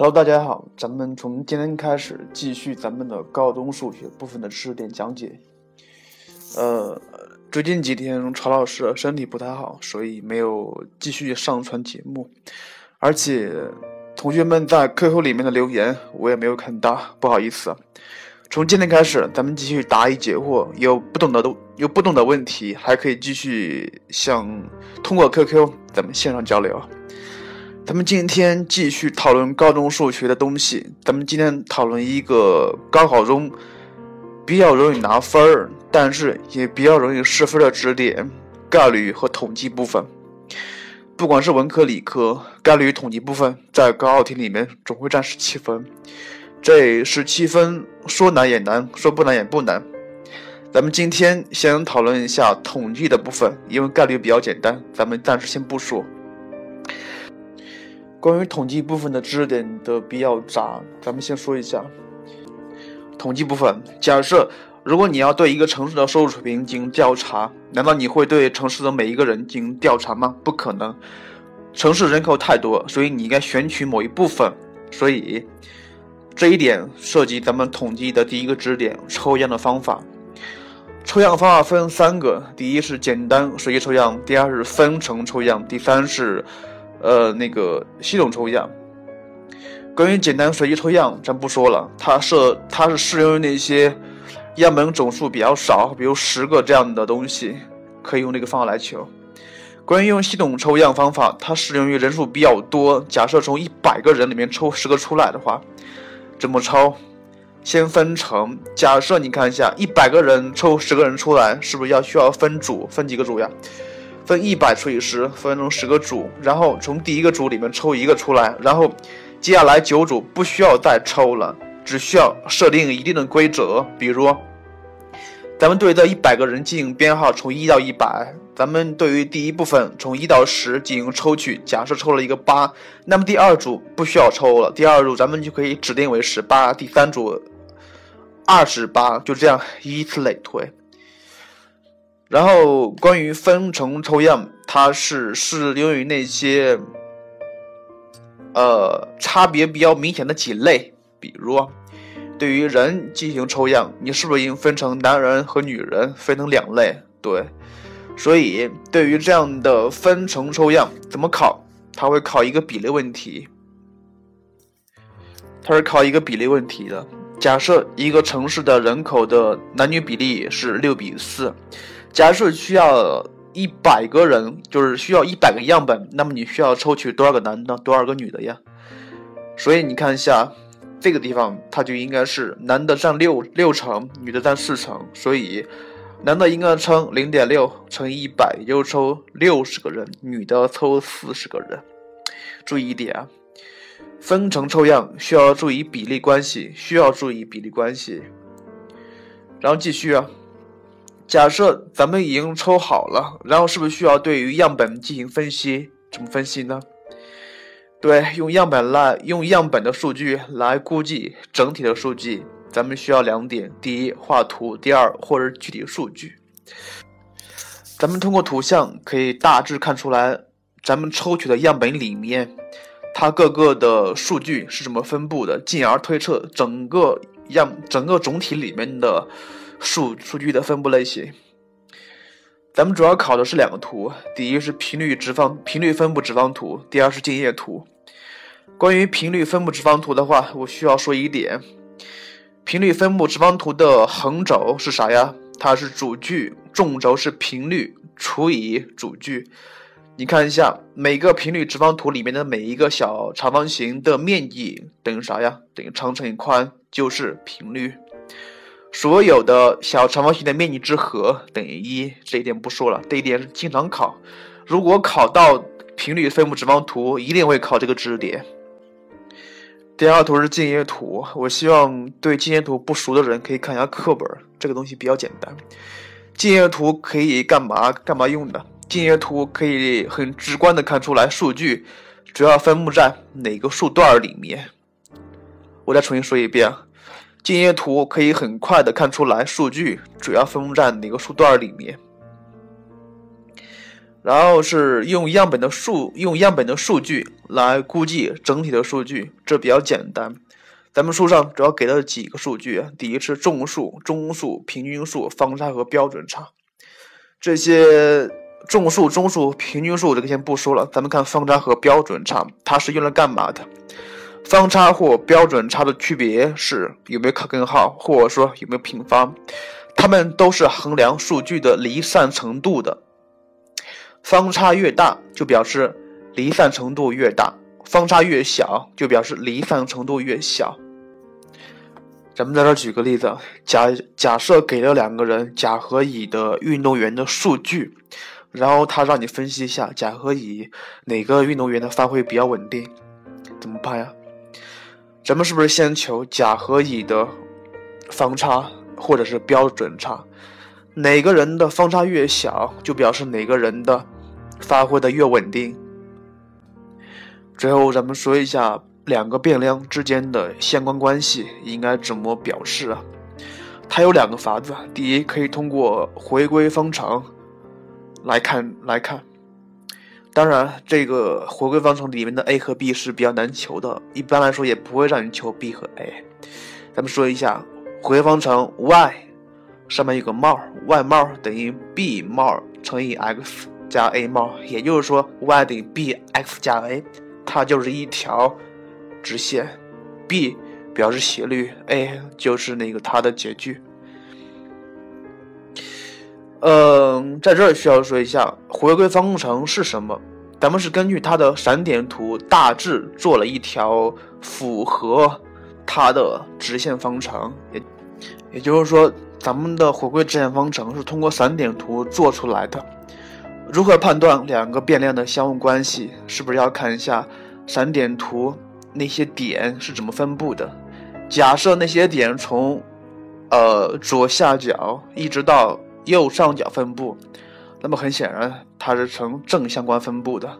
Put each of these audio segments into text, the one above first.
Hello，大家好，咱们从今天开始继续咱们的高中数学部分的知识点讲解。呃，最近几天曹老师身体不太好，所以没有继续上传节目，而且同学们在 QQ 里面的留言我也没有看到，不好意思。从今天开始，咱们继续答疑解惑，有不懂的都有不懂的问题，还可以继续向通过 QQ 咱们线上交流。咱们今天继续讨论高中数学的东西。咱们今天讨论一个高考中比较容易拿分儿，但是也比较容易失分的知识点——概率和统计部分。不管是文科、理科，概率与统计部分在高考题里面总会占十七分。这十七分说难也难，说不难也不难。咱们今天先讨论一下统计的部分，因为概率比较简单，咱们暂时先不说。关于统计部分的知识点的比较杂，咱们先说一下。统计部分，假设如果你要对一个城市的收入水平进行调查，难道你会对城市的每一个人进行调查吗？不可能，城市人口太多，所以你应该选取某一部分。所以这一点涉及咱们统计的第一个知识点——抽样的方法。抽样方法分三个：第一是简单随机抽样，第二是分层抽样，第三是。呃，那个系统抽样，关于简单随机抽样，咱不说了，它是它是适用于那些样本总数比较少，比如十个这样的东西，可以用这个方法来求。关于用系统抽样方法，它适用于人数比较多，假设从一百个人里面抽十个出来的话，怎么抽？先分成，假设你看一下，一百个人抽十个人出来，是不是要需要分组？分几个组呀？分一百除以十，分成十个组，然后从第一个组里面抽一个出来，然后接下来九组不需要再抽了，只需要设定一定的规则，比如咱们对这一百个人进行编号，从一到一百。咱们对于第一部分从一到十进行抽取，假设抽了一个八，那么第二组不需要抽了，第二组咱们就可以指定为十八，第三组二十八，就这样依次类推。然后，关于分层抽样，它是适用于那些，呃，差别比较明显的几类。比如，对于人进行抽样，你是不是应分成男人和女人，分成两类？对。所以，对于这样的分层抽样，怎么考？它会考一个比例问题。它是考一个比例问题的。假设一个城市的人口的男女比例是六比四。假设需要一百个人，就是需要一百个样本，那么你需要抽取多少个男的，多少个女的呀？所以你看一下这个地方，它就应该是男的占六六成，女的占四成，所以男的应该称零点六乘以一百，也就抽六十个人，女的抽四十个人。注意一点啊，分层抽样需要注意比例关系，需要注意比例关系。然后继续啊。假设咱们已经抽好了，然后是不是需要对于样本进行分析？怎么分析呢？对，用样本来用样本的数据来估计整体的数据。咱们需要两点：第一，画图；第二，或者具体数据。咱们通过图像可以大致看出来，咱们抽取的样本里面，它各个的数据是怎么分布的，进而推测整个样整个总体里面的。数数据的分布类型，咱们主要考的是两个图，第一是频率直方频率分布直方图，第二是静业图。关于频率分布直方图的话，我需要说一点，频率分布直方图的横轴是啥呀？它是主距，纵轴是频率除以主距。你看一下每个频率直方图里面的每一个小长方形的面积等于啥呀？等于长乘以宽就是频率。所有的小长方形的面积之和等于一，这一点不说了，这一点是经常考。如果考到频率分布直方图，一定会考这个知识点。第二图是静业图，我希望对静业图不熟的人可以看一下课本，这个东西比较简单。静业图可以干嘛？干嘛用的？静业图可以很直观的看出来数据主要分布在哪个数段里面。我再重新说一遍。静业图可以很快的看出来数据主要分布在哪个数段里面。然后是用样本的数用样本的数据来估计整体的数据，这比较简单。咱们书上主要给了几个数据，第一是众数、中数、平均数、方差和标准差。这些众数、中数、平均数这个先不说了，咱们看方差和标准差，它是用来干嘛的？方差或标准差的区别是有没有卡根号，或者说有没有平方。它们都是衡量数据的离散程度的。方差越大，就表示离散程度越大；方差越小，就表示离散程度越小。咱们在这举个例子，假假设给了两个人甲和乙的运动员的数据，然后他让你分析一下甲和乙哪个运动员的发挥比较稳定，怎么办呀？咱们是不是先求甲和乙的方差或者是标准差？哪个人的方差越小，就表示哪个人的发挥的越稳定。最后，咱们说一下。两个变量之间的相关关系应该怎么表示啊？它有两个法子。第一，可以通过回归方程来看来看。当然，这个回归方程里面的 a 和 b 是比较难求的，一般来说也不会让你求 b 和 a。咱们说一下回归方程 y 上面有个帽，y 帽等于 b 帽乘以 x 加 a 帽，也就是说 y 等于 bx 加 a，它就是一条。直线，b 表示斜率，a 就是那个它的截距。嗯，在这儿需要说一下回归方程是什么？咱们是根据它的散点图大致做了一条符合它的直线方程，也也就是说，咱们的回归直线方程是通过散点图做出来的。如何判断两个变量的相互关系？是不是要看一下散点图？那些点是怎么分布的？假设那些点从，呃左下角一直到右上角分布，那么很显然它是呈正相关分布的。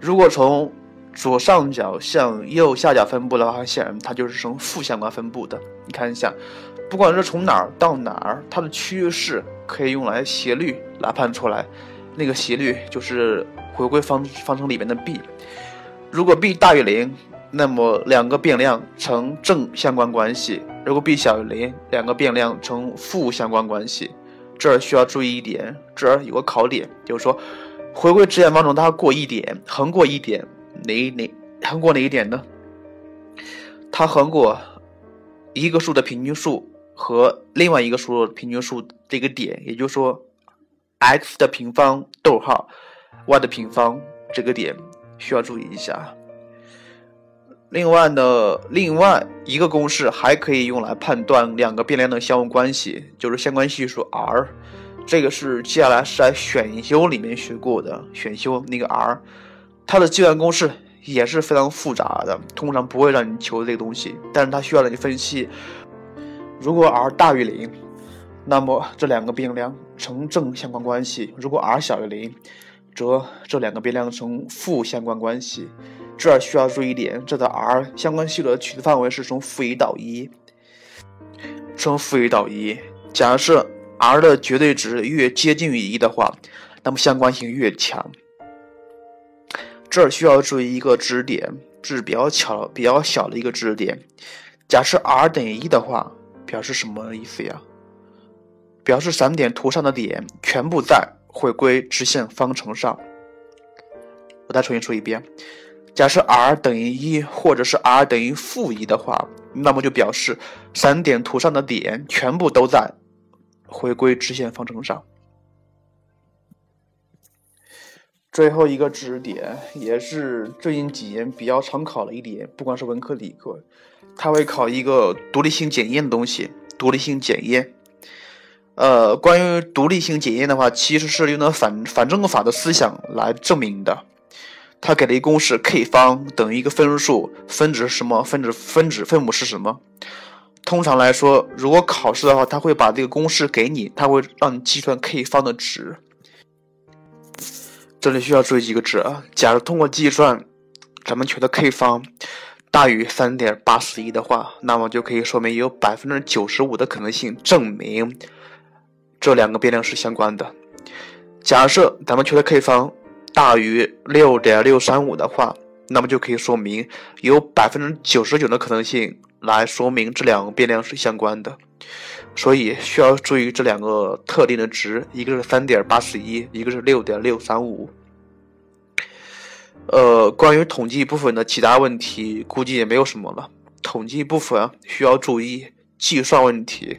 如果从左上角向右下角分布的话，很显然它就是呈负相关分布的。你看一下，不管是从哪儿到哪儿，它的趋势可以用来斜率来判出来。那个斜率就是回归方方程里面的 b。如果 b 大于零。那么两个变量呈正相关关系，如果 b 小于零，两个变量呈负相关关系。这儿需要注意一点，这儿有个考点，就是说回归直线方程它过一点，横过一点，哪哪横过哪一点呢？它横过一个数的平均数和另外一个数的平均数这个点，也就是说 x 的平方逗号 y 的平方这个点需要注意一下。另外呢，另外一个公式还可以用来判断两个变量的相互关系，就是相关系数 r。这个是接下来是在选修里面学过的，选修那个 r，它的计算公式也是非常复杂的，通常不会让你求这个东西，但是它需要让你分析，如果 r 大于零，那么这两个变量呈正相关关系；如果 r 小于零，则这两个变量呈负相关关系。这儿需要注意一点，这的 r 相关系数的取值范围是从负一到一，从负一到一。假设 r 的绝对值越接近于一的话，那么相关性越强。这儿需要注意一个知识点，是比较巧、比较小的一个知识点。假设 r 等于一的话，表示什么意思呀？表示散点图上的点全部在回归直线方程上。我再重新说一遍。假设 r 等于一，或者是 r 等于负一的话，那么就表示散点图上的点全部都在回归直线方程上。最后一个知识点，也是最近几年比较常考的一点，不管是文科理科，它会考一个独立性检验的东西。独立性检验，呃，关于独立性检验的话，其实是用的反反证法的思想来证明的。他给了一公式，k 方等于一个分数，分子是什么？分子分子分母是什么？通常来说，如果考试的话，他会把这个公式给你，他会让你计算 k 方的值。这里需要注意几个值啊。假如通过计算，咱们求的 k 方大于三点八四一的话，那么就可以说明有百分之九十五的可能性证明这两个变量是相关的。假设咱们求的 k 方大于六点六三五的话，那么就可以说明有百分之九十九的可能性来说明这两个变量是相关的。所以需要注意这两个特定的值，一个是三点八十一，一个是六点六三五。呃，关于统计部分的其他问题，估计也没有什么了。统计部分需要注意计算问题，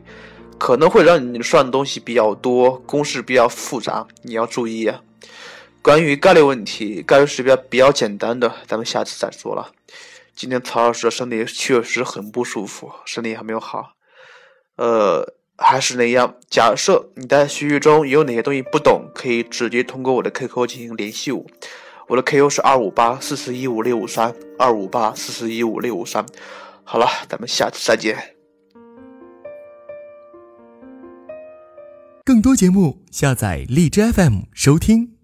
可能会让你算的东西比较多，公式比较复杂，你要注意啊。关于概率问题，概率是比较比较简单的，咱们下次再说了。今天曹老师的身体确实很不舒服，身体还没有好。呃，还是那样，假设你在学习中有哪些东西不懂，可以直接通过我的 QQ 进行联系我。我的 QQ 是二五八四四一五六五三二五八四四一五六五三。好了，咱们下次再见。更多节目，下载荔枝 FM 收听。